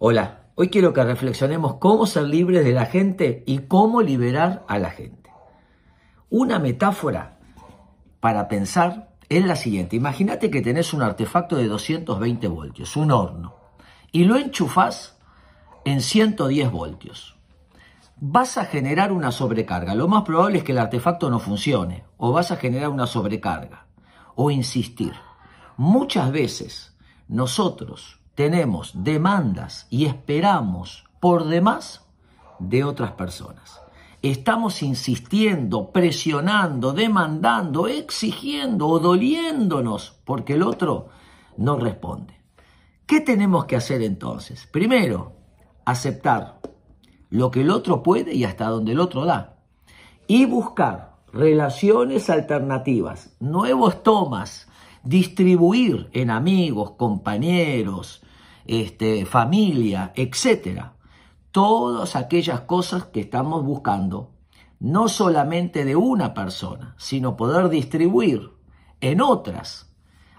Hola, hoy quiero que reflexionemos cómo ser libres de la gente y cómo liberar a la gente. Una metáfora para pensar es la siguiente. Imagínate que tenés un artefacto de 220 voltios, un horno, y lo enchufás en 110 voltios. Vas a generar una sobrecarga. Lo más probable es que el artefacto no funcione, o vas a generar una sobrecarga, o insistir. Muchas veces nosotros tenemos demandas y esperamos por demás de otras personas. Estamos insistiendo, presionando, demandando, exigiendo o doliéndonos porque el otro no responde. ¿Qué tenemos que hacer entonces? Primero, aceptar lo que el otro puede y hasta donde el otro da. Y buscar relaciones alternativas, nuevos tomas, distribuir en amigos, compañeros, este, familia, etcétera. Todas aquellas cosas que estamos buscando, no solamente de una persona, sino poder distribuir en otras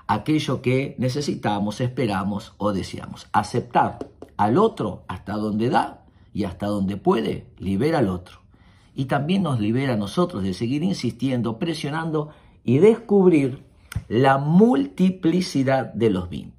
aquello que necesitamos, esperamos o deseamos. Aceptar al otro hasta donde da y hasta donde puede, libera al otro. Y también nos libera a nosotros de seguir insistiendo, presionando y descubrir la multiplicidad de los vínculos.